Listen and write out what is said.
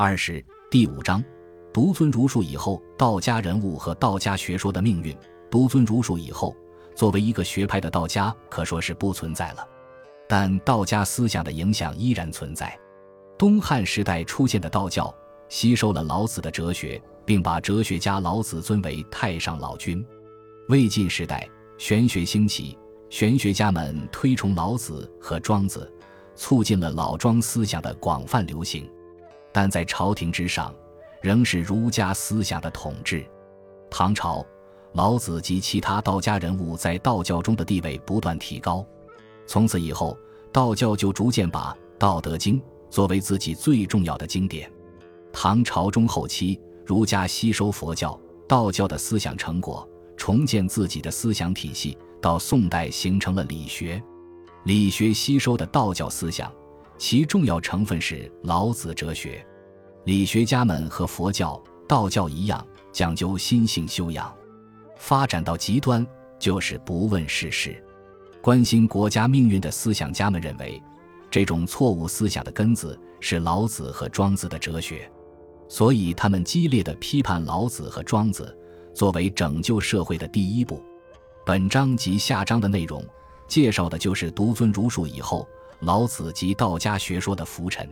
二是第五章，独尊儒术以后，道家人物和道家学说的命运。独尊儒术以后，作为一个学派的道家可说是不存在了，但道家思想的影响依然存在。东汉时代出现的道教吸收了老子的哲学，并把哲学家老子尊为太上老君。魏晋时代玄学兴起，玄学家们推崇老子和庄子，促进了老庄思想的广泛流行。但在朝廷之上，仍是儒家思想的统治。唐朝，老子及其他道家人物在道教中的地位不断提高。从此以后，道教就逐渐把《道德经》作为自己最重要的经典。唐朝中后期，儒家吸收佛教、道教的思想成果，重建自己的思想体系。到宋代，形成了理学。理学吸收的道教思想。其重要成分是老子哲学，理学家们和佛教、道教一样讲究心性修养，发展到极端就是不问世事、关心国家命运的思想家们认为，这种错误思想的根子是老子和庄子的哲学，所以他们激烈的批判老子和庄子作为拯救社会的第一步。本章及下章的内容介绍的就是独尊儒术以后。老子及道家学说的浮尘。